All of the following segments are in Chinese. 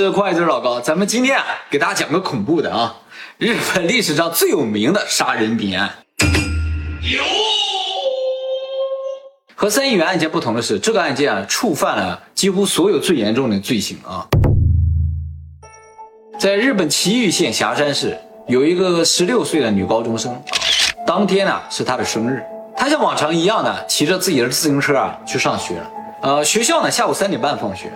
这快字老高，咱们今天啊，给大家讲个恐怖的啊，日本历史上最有名的杀人命案。有。和三亿元案件不同的是，这个案件啊，触犯了几乎所有最严重的罪行啊。在日本崎玉县霞山市，有一个十六岁的女高中生，当天呢是她的生日，她像往常一样呢，骑着自己的自行车啊去上学了。呃，学校呢下午三点半放学。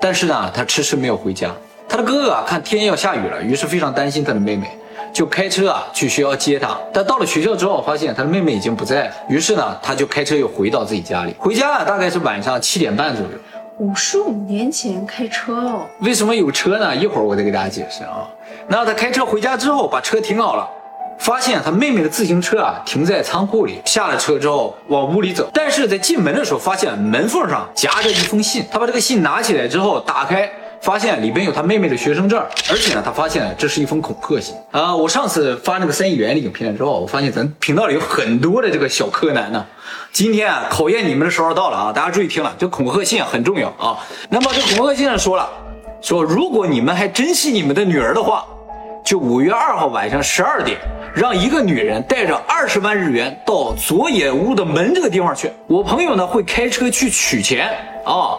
但是呢，他迟迟没有回家。他的哥哥啊，看天要下雨了，于是非常担心他的妹妹，就开车啊去学校接他。但到了学校之后，发现他的妹妹已经不在了。于是呢，他就开车又回到自己家里。回家啊，大概是晚上七点半左右。五十五年前开车哦？为什么有车呢？一会儿我再给大家解释啊。那他开车回家之后，把车停好了。发现他妹妹的自行车啊停在仓库里，下了车之后往屋里走，但是在进门的时候发现门缝上夹着一封信，他把这个信拿起来之后打开，发现里边有他妹妹的学生证，而且呢他发现这是一封恐吓信啊！我上次发那个三亿元的影片之后，我发现咱频道里有很多的这个小柯南呢，今天啊考验你们的时候到了啊，大家注意听了，这恐吓信很重要啊。那么这恐吓信上说了，说如果你们还珍惜你们的女儿的话，就五月二号晚上十二点。让一个女人带着二十万日元到佐野屋的门这个地方去，我朋友呢会开车去取钱啊，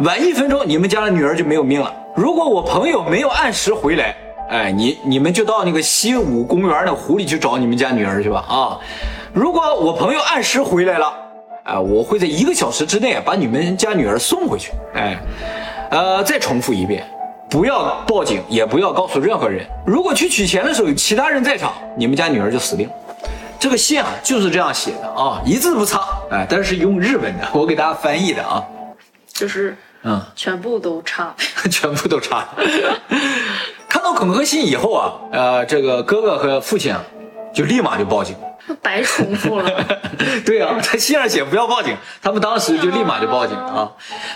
晚一分钟你们家的女儿就没有命了。如果我朋友没有按时回来，哎，你你们就到那个西武公园的湖里去找你们家女儿去吧啊。如果我朋友按时回来了，哎，我会在一个小时之内把你们家女儿送回去。哎，呃，再重复一遍。不要报警，也不要告诉任何人。如果去取钱的时候有其他人在场，你们家女儿就死定了。这个信啊就是这样写的啊，一字不差。哎，但是用日文的，我给大家翻译的啊，就是嗯，全部都差，全部都差。看到恐吓信以后啊，呃，这个哥哥和父亲啊，就立马就报警。白重复了。对啊，他信上写不要报警，他们当时就立马就报警啊。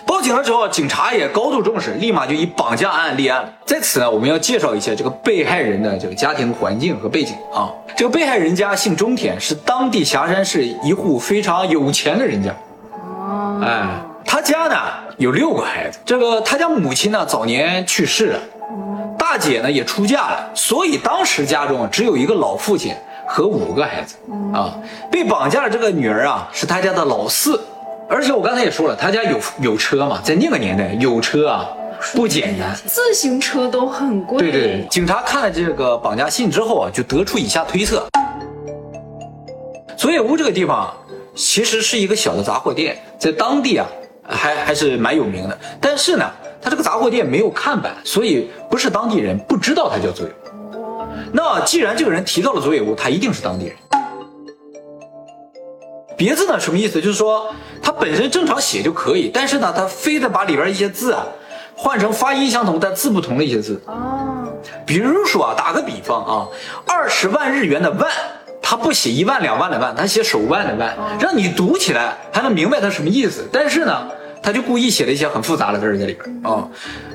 报警了之后，警察也高度重视，立马就以绑架案立案。在此呢，我们要介绍一下这个被害人的这个家庭环境和背景啊。这个被害人家姓中田，是当地霞山市一户非常有钱的人家。哦。哎，他家呢有六个孩子，这个他家母亲呢早年去世了，大姐呢也出嫁了，所以当时家中只有一个老父亲。和五个孩子啊，被绑架的这个女儿啊，是他家的老四，而且我刚才也说了，他家有有车嘛，在那个年代有车啊不简单，自行车都很贵。对对对，警察看了这个绑架信之后啊，就得出以下推测：佐野屋这个地方其实是一个小的杂货店，在当地啊还还是蛮有名的，但是呢，他这个杂货店没有看板，所以不是当地人不知道他叫佐野。那既然这个人提到了佐野屋，他一定是当地人。别字呢什么意思？就是说他本身正常写就可以，但是呢，他非得把里边一些字啊换成发音相同但字不同的一些字。哦。比如说啊，打个比方啊，二十万日元的万，他不写一万两万的万，他写手腕的腕，让你读起来还能明白他什么意思。但是呢。他就故意写了一些很复杂的字在里边啊。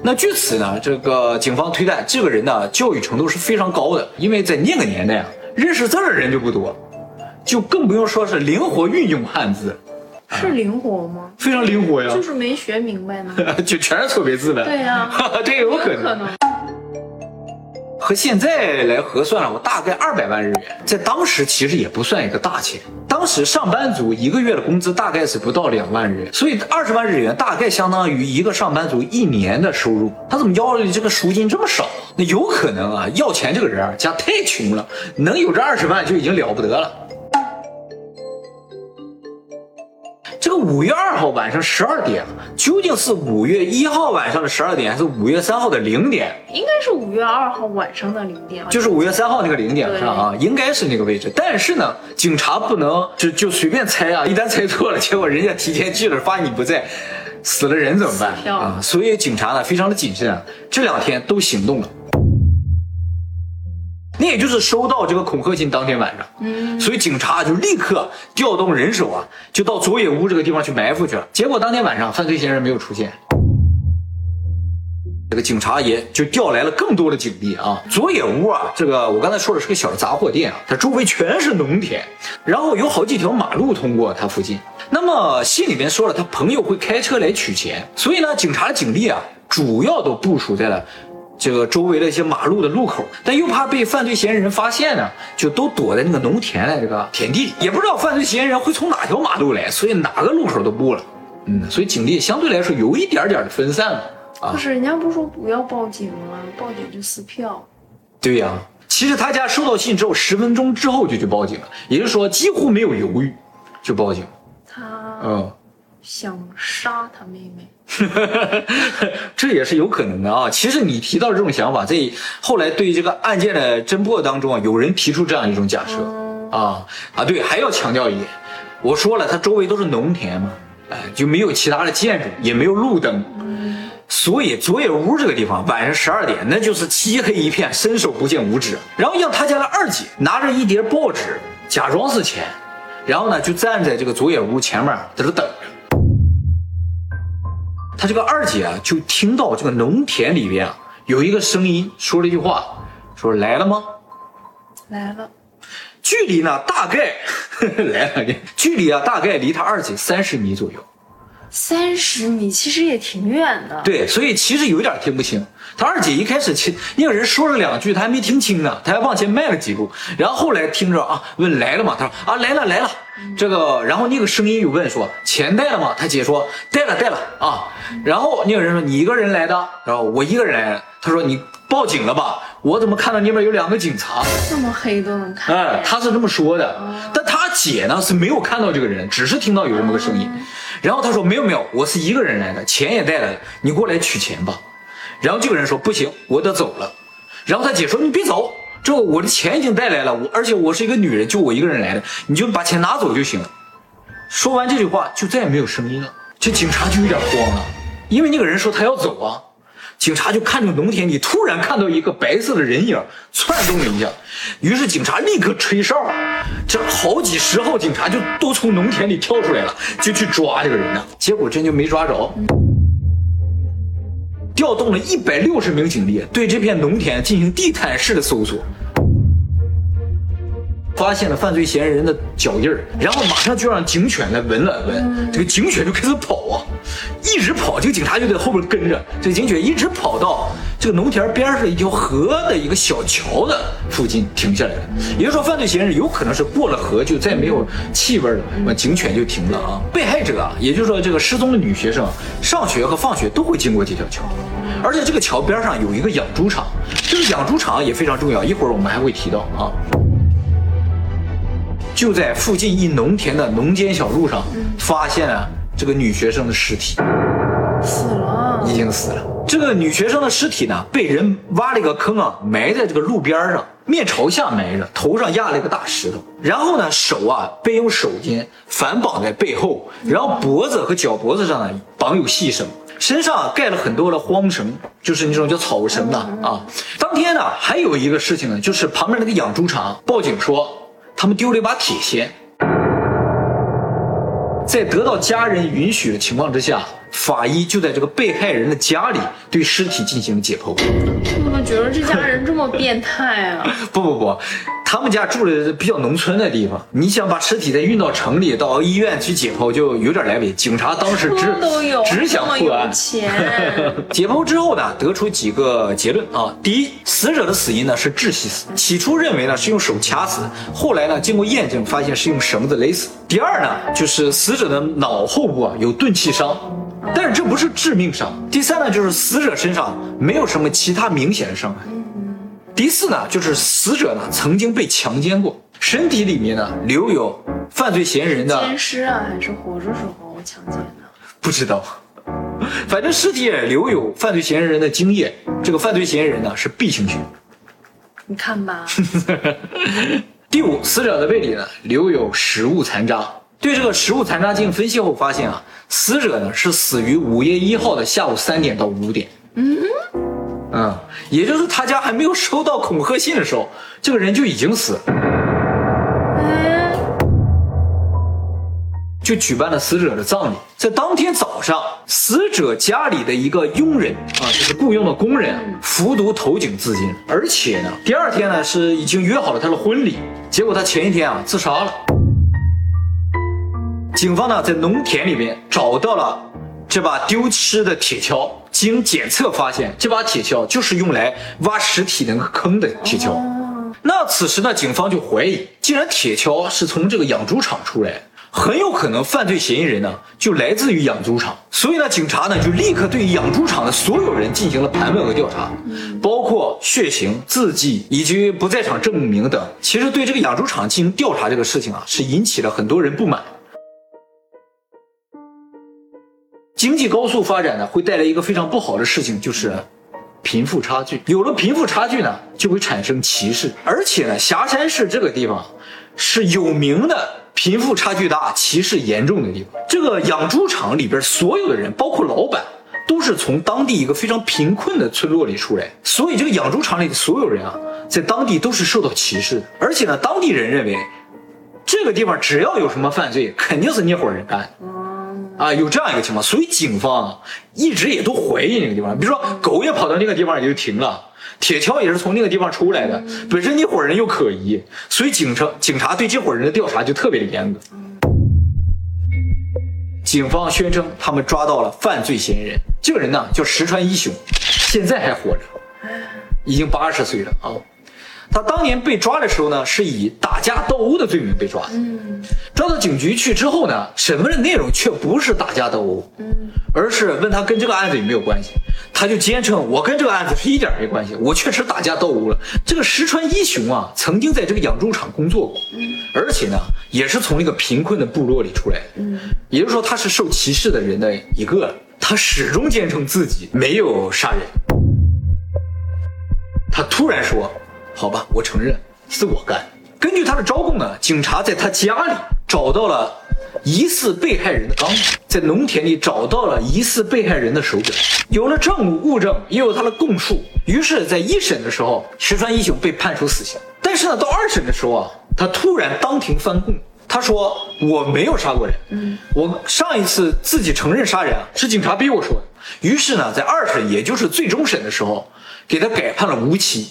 那据此呢，这个警方推断，这个人呢教育程度是非常高的，因为在那个年代啊，认识字的人就不多，就更不用说是灵活运用汉字。是灵活吗？非常灵活呀，就是没学明白呢，就全是错别字的。对呀，这有可能。和现在来核算了，我大概二百万日元，在当时其实也不算一个大钱。当时上班族一个月的工资大概是不到两万日元，所以二十万日元大概相当于一个上班族一年的收入。他怎么要的这个赎金这么少？那有可能啊，要钱这个人啊家太穷了，能有这二十万就已经了不得了。五月二号晚上十二点，究竟是五月一号晚上的十二点，还是五月三号的零点？应该是五月二号晚上的零点，就是五月三号那个零点上啊，应该是那个位置。但是呢，警察不能就就随便猜啊，一旦猜错了，结果人家提前去了，发现你不在，死了人怎么办啊？所以警察呢非常的谨慎，这两天都行动了。那也就是收到这个恐吓信当天晚上，嗯，所以警察就立刻调动人手啊，就到佐野屋这个地方去埋伏去了。结果当天晚上犯罪嫌疑人没有出现，这个警察也就调来了更多的警力啊。佐野屋啊，这个我刚才说的是个小的杂货店啊，它周围全是农田，然后有好几条马路通过它附近。那么信里面说了，他朋友会开车来取钱，所以呢，警察的警力啊，主要都部署在了这个周围的一些马路的路口，但又怕被犯罪嫌疑人发现呢，就都躲在那个农田的这个田地里，也不知道犯罪嫌疑人会从哪条马路来，所以哪个路口都布了。嗯，所以警力相对来说有一点点的分散了啊可。是人家不说不要报警吗？报警就撕票。对呀、其实他家收到信之后，十分钟之后就去报警了，也就是说几乎没有犹豫就报警。他嗯。想杀他妹妹。这也是有可能的啊。其实你提到这种想法，在后来对于这个案件的侦破当中啊，有人提出这样一种假设啊啊，对，还要强调一点，我说了，它周围都是农田嘛，哎，就没有其他的建筑，也没有路灯。所以佐野屋这个地方晚上十二点，那就是漆黑一片，伸手不见五指。然后让他家的二姐拿着一叠报纸，假装是钱，然后呢就站在这个佐野屋前面在这等着。他这个二姐啊，就听到这个农田里边啊有一个声音说了一句话，说来了吗？来了，距离呢大概 来了，距离啊大概离他二姐三十米左右。三十米，其实也挺远的。对，所以其实有点听不清。他二姐一开始听那个人说了两句，他还没听清呢，他还往前迈了几步，然后后来听着啊，问来了吗？他说啊来了来了。这个，然后那个声音又问说钱带了吗？他姐说带了带了啊。然后那个人说你一个人来的？然后我一个人来的。他说你报警了吧？我怎么看到那边有两个警察？这么黑都能看见。哎，他是这么说的，但他姐呢是没有看到这个人，只是听到有这么个声音。然后他说没有没有，我是一个人来的，钱也带来了，你过来取钱吧。然后这个人说不行，我得走了。然后他姐说你别走，这我的钱已经带来了，我而且我是一个女人，就我一个人来的，你就把钱拿走就行了。说完这句话就再也没有声音了，这警察就有点慌了，因为那个人说他要走啊。警察就看着农田里，突然看到一个白色的人影窜动了一下，于是警察立刻吹哨，这好几十号警察就都从农田里跳出来了，就去抓这个人呢。结果真就没抓着，调动了一百六十名警力对这片农田进行地毯式的搜索。发现了犯罪嫌疑人的脚印儿，然后马上就让警犬来闻了闻，这个警犬就开始跑啊，一直跑，这个警察就在后边跟着，这个警犬一直跑到这个农田边上一条河的一个小桥的附近停下来了。也就是说，犯罪嫌疑人有可能是过了河就再没有气味了，那警犬就停了啊。被害者啊，也就是说这个失踪的女学生，上学和放学都会经过这条桥。而且这个桥边上有一个养猪场，这个养猪场也非常重要，一会儿我们还会提到啊。就在附近一农田的农间小路上，发现了这个女学生的尸体，死了。已经死了。这个女学生的尸体呢，被人挖了一个坑啊，埋在这个路边上，面朝下埋着，头上压了一个大石头。然后呢，手啊被用手巾反绑在背后，然后脖子和脚脖子上呢绑有细绳。身上盖了很多的荒绳，就是那种叫草绳的啊。当天呢，还有一个事情呢，就是旁边那个养猪场报警说，他们丢了一把铁锨。在得到家人允许的情况之下，法医就在这个被害人的家里对尸体进行了解剖。我怎么觉得这家人这么变态啊？不不不，他们家住的比较农村的地方，你想把尸体再运到城里，到医院去解剖，就有点来不及。警察当时只车都有，只想这么破案有。钱，解剖之后呢，得出几个结论啊。第一，死者的死因呢是窒息死，起初认为呢是用手掐死，后来呢经过验证发现是用绳子勒死。第二呢，就是死者的脑后部啊有钝器伤，但是这不是致命伤。第三呢，就是死者身上没有什么其他明显的伤害。第四呢，就是死者呢曾经被强奸过，身体里面呢留有犯罪嫌疑人的奸尸啊，还是活着时候强奸的？不知道，反正尸体也留有犯罪嫌疑人的精液。这个犯罪嫌疑人呢是 B 型血。你看吧，第五，死者的胃里呢留有食物残渣。对这个食物残渣进行分析后发现啊，死者呢是死于五月一号的下午三点到五点。嗯嗯，也就是他家还没有收到恐吓信的时候，这个人就已经死了。哎，就举办了死者的葬礼。在当天早上，死者家里的一个佣人啊，就是雇佣的工人，服毒投井自尽。而且呢，第二天呢是已经约好了他的婚礼，结果他前一天啊自杀了。警方呢在农田里面找到了这把丢失的铁锹，经检测发现，这把铁锹就是用来挖尸体那个坑的铁锹。那此时呢，警方就怀疑，既然铁锹是从这个养猪场出来，很有可能犯罪嫌疑人呢就来自于养猪场。所以呢，警察呢就立刻对养猪场的所有人进行了盘问和调查，包括血型、字迹以及不在场证明等。其实对这个养猪场进行调查这个事情啊，是引起了很多人不满。经济高速发展呢，会带来一个非常不好的事情，就是贫富差距。有了贫富差距呢，就会产生歧视。而且呢，霞山市这个地方是有名的贫富差距大、歧视严重的地方。这个养猪场里边所有的人，包括老板，都是从当地一个非常贫困的村落里出来，所以这个养猪场里的所有人啊，在当地都是受到歧视的。而且呢，当地人认为，这个地方只要有什么犯罪，肯定是那伙人干的。啊，有这样一个情况，所以警方啊一直也都怀疑那个地方。比如说，狗也跑到那个地方也就停了，铁锹也是从那个地方出来的，本身那伙人又可疑，所以警察警察对这伙人的调查就特别的严格。警方宣称他们抓到了犯罪嫌疑人，这个人呢叫石川一雄，现在还活着，已经八十岁了啊。他当年被抓的时候呢，是以打架斗殴的罪名被抓的。嗯，抓到警局去之后呢，审问的内容却不是打架斗殴，嗯，而是问他跟这个案子有没有关系。他就坚称我跟这个案子是一点没关系，我确实打架斗殴了。这个石川一雄啊，曾经在这个养猪场工作过，嗯，而且呢，也是从那个贫困的部落里出来的，嗯，也就是说他是受歧视的人的一个。他始终坚称自己没有杀人。他突然说。好吧，我承认是我干。根据他的招供呢，警察在他家里找到了疑似被害人的钢笔，在农田里找到了疑似被害人的手表，有了证物物证，也有他的供述。于是，在一审的时候，石川一雄被判处死刑。但是呢，到二审的时候啊，他突然当庭翻供，他说我没有杀过人，嗯，我上一次自己承认杀人啊，是警察逼我说的。于是呢，在二审，也就是最终审的时候，给他改判了无期。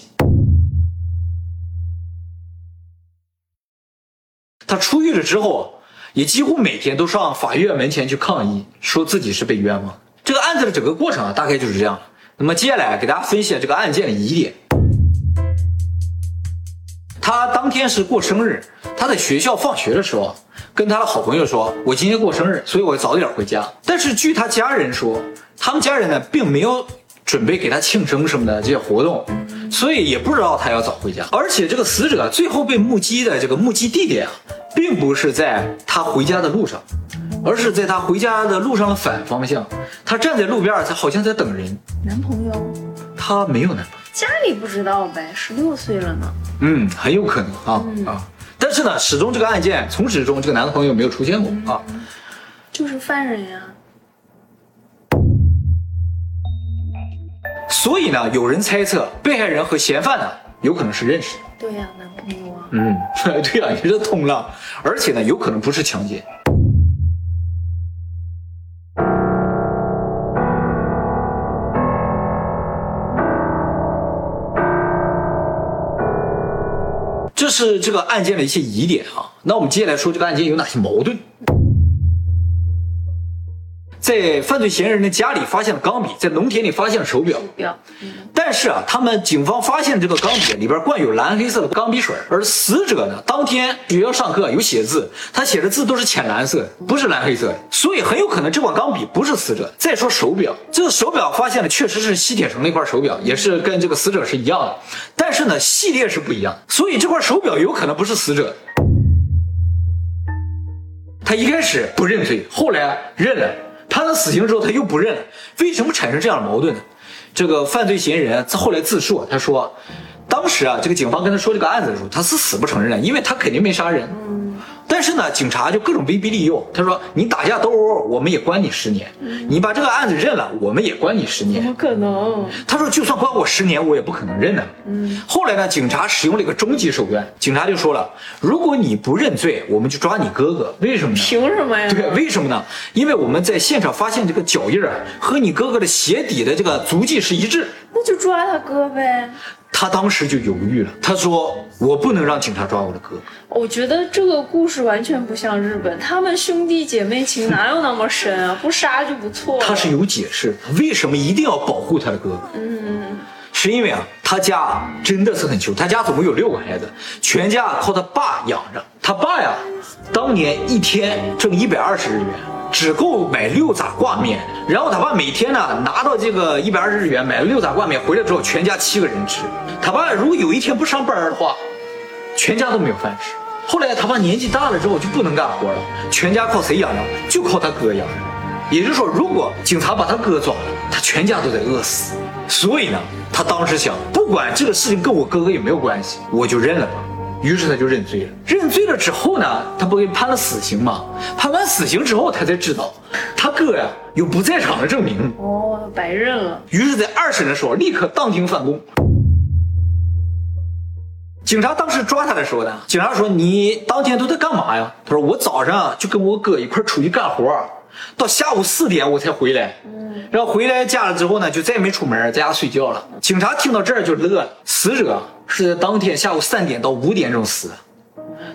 他出狱了之后，也几乎每天都上法院门前去抗议，说自己是被冤枉。这个案子的整个过程啊，大概就是这样。那么接下来给大家分析这个案件的疑点。他当天是过生日，他在学校放学的时候，跟他的好朋友说：“我今天过生日，所以我早点回家。”但是据他家人说，他们家人呢并没有准备给他庆生什么的这些活动，所以也不知道他要早回家。而且这个死者最后被目击的这个目击地点啊。并不是在他回家的路上，而是在他回家的路上的反方向。他站在路边，他好像在等人。男朋友？他没有男朋友。家里不知道呗，十六岁了呢。嗯，很有可能啊啊！但是呢，始终这个案件从始至终这个男朋友没有出现过啊。就是犯人呀。所以呢，有人猜测被害人和嫌犯呢有可能是认识的。对呀，男朋友啊。嗯，对呀，也是通了。而且呢，有可能不是强奸。这是这个案件的一些疑点啊。那我们接下来说这个案件有哪些矛盾。在犯罪嫌疑人的家里发现了钢笔，在农田里发现了手表。手表，但是啊，他们警方发现这个钢笔里边灌有蓝黑色的钢笔水，而死者呢，当天学校上课有写字，他写的字都是浅蓝色，不是蓝黑色的，所以很有可能这管钢笔不是死者。再说手表，这个手表发现的确实是西铁城那块手表，也是跟这个死者是一样的，但是呢，系列是不一样，所以这块手表有可能不是死者。他一开始不认罪，后来认了。判了死刑之后，他又不认，为什么产生这样的矛盾呢？这个犯罪嫌疑人他后来自述，他说，当时啊，这个警方跟他说这个案子的时候，他是死不承认的，因为他肯定没杀人。但是呢，警察就各种威逼利诱。他说：“你打架斗殴，我们也关你十年；你把这个案子认了，我们也关你十年。”怎么可能？他说：“就算关我十年，我也不可能认呢。”嗯。后来呢，警察使用了一个终极手段，警察就说了：“如果你不认罪，我们就抓你哥哥。为什么呢？凭什么呀？对，为什么呢？因为我们在现场发现这个脚印啊，和你哥哥的鞋底的这个足迹是一致。那就抓他哥呗。”他当时就犹豫了，他说：“我不能让警察抓我的哥哥。”我觉得这个故事完全不像日本，他们兄弟姐妹情哪有那么深啊？不杀就不错了。他是有解释，为什么一定要保护他的哥哥？嗯，是因为啊，他家真的是很穷，他家总共有六个孩子，全家靠他爸养着。他爸呀，当年一天挣一百二十日元，只够买六杂挂面。然后他爸每天呢拿到这个一百二十日元买了六杂挂面回来之后，全家七个人吃。他爸如果有一天不上班的话，全家都没有饭吃。后来他爸年纪大了之后就不能干活了，全家靠谁养着？就靠他哥养。也就是说，如果警察把他哥抓了，他全家都得饿死。所以呢，他当时想，不管这个事情跟我哥哥有没有关系，我就认了吧。于是他就认罪了。认罪了之后呢，他不给判了死刑吗？判完死刑之后，他才知道他哥呀有不在场的证明。哦，白认了。于是，在二审的时候，立刻当庭翻供。警察当时抓他的时候呢，警察说：“你当天都在干嘛呀？”他说：“我早上就跟我哥一块出去干活，到下午四点我才回来。嗯，然后回来家了之后呢，就再也没出门，在家睡觉了。”警察听到这儿就乐了。死者是在当天下午三点到五点钟死的，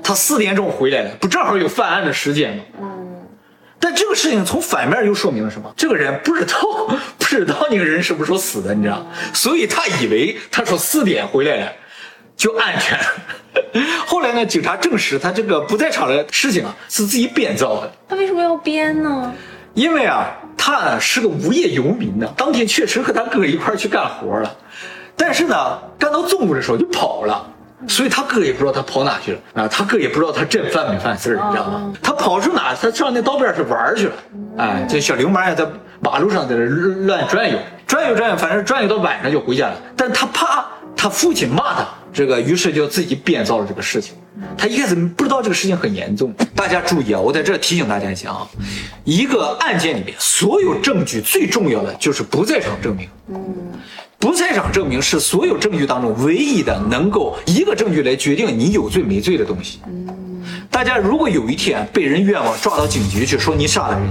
他四点钟回来的，不正好有犯案的时间吗？嗯，但这个事情从反面又说明了什么？这个人不知道不知道那个人什么时候死的，你知道？所以他以为他说四点回来了。就安全。后来呢？警察证实他这个不在场的事情啊，是自己编造的。他为什么要编呢？因为啊，他是个无业游民呢。当天确实和他哥一块去干活了，但是呢，干到中午的时候就跑了，所以他哥也不知道他跑哪去了啊。他哥也不知道他真犯没犯事儿，你知道吗？他跑出哪？他上那道边去玩去了。哎，这小流氓也在马路上在这乱转悠，转悠转悠，反正转悠到晚上就回家了。但他怕他父亲骂他。这个于是就自己编造了这个事情，他一开始不知道这个事情很严重。大家注意啊，我在这提醒大家一下啊，一个案件里面所有证据最重要的就是不在场证明。不在场证明是所有证据当中唯一的能够一个证据来决定你有罪没罪的东西。大家如果有一天被人冤枉抓到警局去说你杀了人，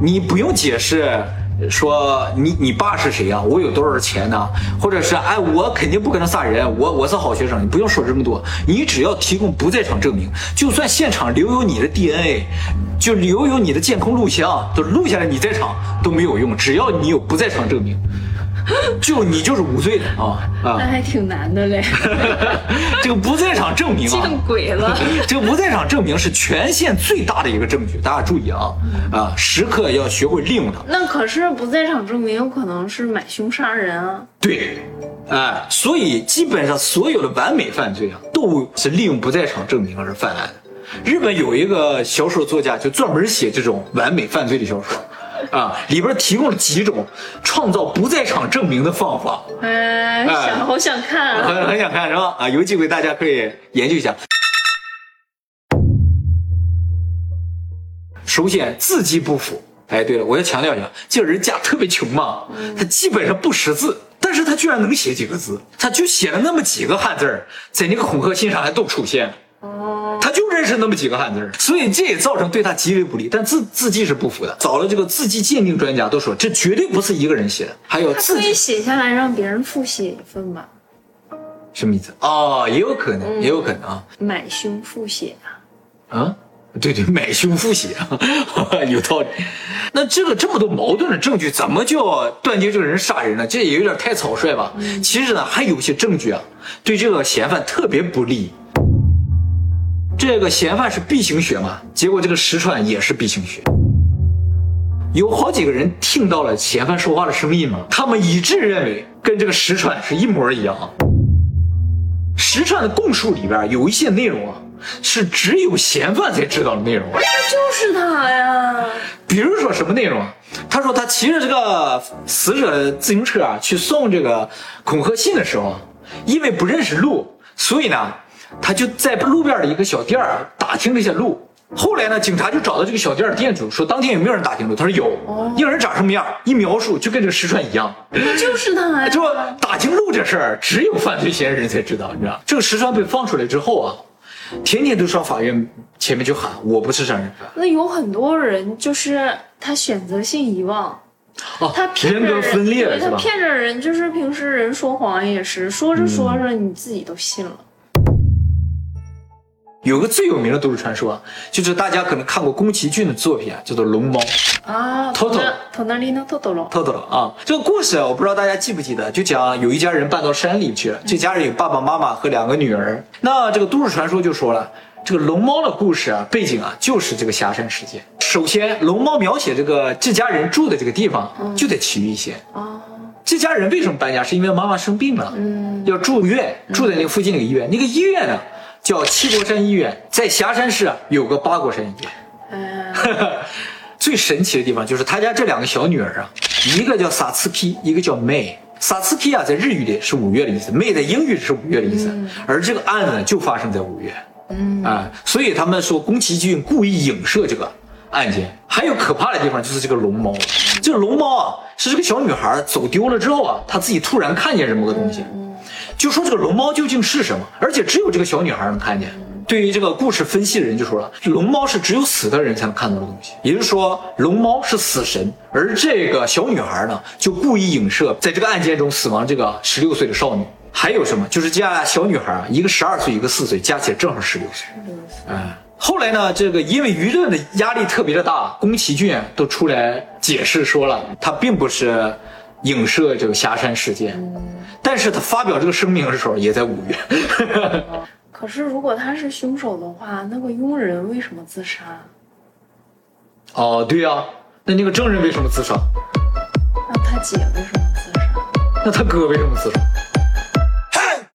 你不用解释。说你你爸是谁呀？我有多少钱呢？或者是哎，我肯定不可能杀人，我我是好学生，你不用说这么多，你只要提供不在场证明，就算现场留有你的 DNA，就留有你的监控录像，都录下来你在场都没有用，只要你有不在场证明。就你就是无罪的啊啊！那还挺难的嘞。这个不在场证明啊，见鬼了！这个不在场证明是全县最大的一个证据，大家注意啊啊，时刻要学会利用它。那可是不在场证明有可能是买凶杀人啊。对，哎，所以基本上所有的完美犯罪啊，都是利用不在场证明而犯案的。日本有一个小说作家，就专门写这种完美犯罪的小说。啊，里边提供了几种创造不在场证明的方法。哎，想好想看，很很想看是吧？啊，有机会大家可以研究一下。首先字迹不符。哎，对了，我要强调一下，这个人家特别穷嘛，他基本上不识字，但是他居然能写几个字，他就写了那么几个汉字在那个恐吓信上还都出现。哦，他就认识那么几个汉字所以这也造成对他极为不利。但字字迹是不符的，找了这个字迹鉴定专家都说这绝对不是一个人写的。还有字可以写下来让别人复写一份吧？什么意思？哦，也有可能，也有可能啊。买凶复写啊？啊，对对，买凶复写啊，有道理。那这个这么多矛盾的证据，怎么就断定这个人杀人呢？这也有点太草率吧？其实呢，还有些证据啊，对这个嫌犯特别不利。这个嫌犯是 B 型血嘛？结果这个石川也是 B 型血。有好几个人听到了嫌犯说话的声音嘛？他们一致认为跟这个石川是一模一样。石川的供述里边有一些内容啊，是只有嫌犯才知道的内容。那就是他呀。比如说什么内容啊？他说他骑着这个死者的自行车啊去送这个恐吓信的时候，因为不认识路，所以呢。他就在路边的一个小店儿打听了一下路，后来呢，警察就找到这个小店的店主，说当天有没有人打听路？他说有，那个人长什么样？一描述就跟这个石川一样，就是他呀。说打听路这事儿，只有犯罪嫌疑人才知道，你知道？这个石川被放出来之后啊，天天都上法院前面就喊我不是杀人犯。那有很多人就是他选择性遗忘，哦，他人格分裂对他是吧？骗着人，就是平时人说谎也是，说着说着你自己都信了。有个最有名的都市传说啊，就是大家可能看过宫崎骏的作品啊，叫做《龙猫》。啊，Totoro 头那里呢，豆豆了。透透了啊！这个故事啊，我不知道大家记不记得，就讲有一家人搬到山里去了，这家人有爸爸妈妈和两个女儿。那这个都市传说就说了，这个龙猫的故事啊，背景啊就是这个霞山事件。首先，龙猫描写这个这家人住的这个地方就在奇遇一线。哦，这家人为什么搬家？是因为妈妈生病了，嗯要住院，住在那个附近那个医院。那个医院呢叫七国山医院，在霞山市啊有个八国山医院。哎，最神奇的地方就是他家这两个小女儿啊，一个叫萨茨皮，一个叫 May。萨茨皮啊，在日语里是五月的意思，May 在英语是五月的意思。而这个案子呢，就发生在五月。嗯啊，所以他们说宫崎骏故意影射这个案件。还有可怕的地方就是这个龙猫，这个龙猫啊，是这个小女孩走丢了之后啊，她自己突然看见这么个东西，就说这个龙猫究竟是什么，而且只有这个小女孩能看见。对于这个故事分析的人就说了，龙猫是只有死的人才能看到的东西，也就是说龙猫是死神，而这个小女孩呢，就故意影射在这个案件中死亡这个十六岁的少女。还有什么？就是这俩小女孩啊，一个十二岁，一个四岁，加起来正好十六岁。嗯，后来呢，这个因为舆论的压力特别的大，宫崎骏啊都出来解释说了，他并不是影射这个霞山事件，但是他发表这个声明的时候也在五月。可是如果他是凶手的话，那个佣人为什么自杀？哦，对呀、那那个证人为什么自杀？那他姐为什么自杀？那他哥为什么自杀？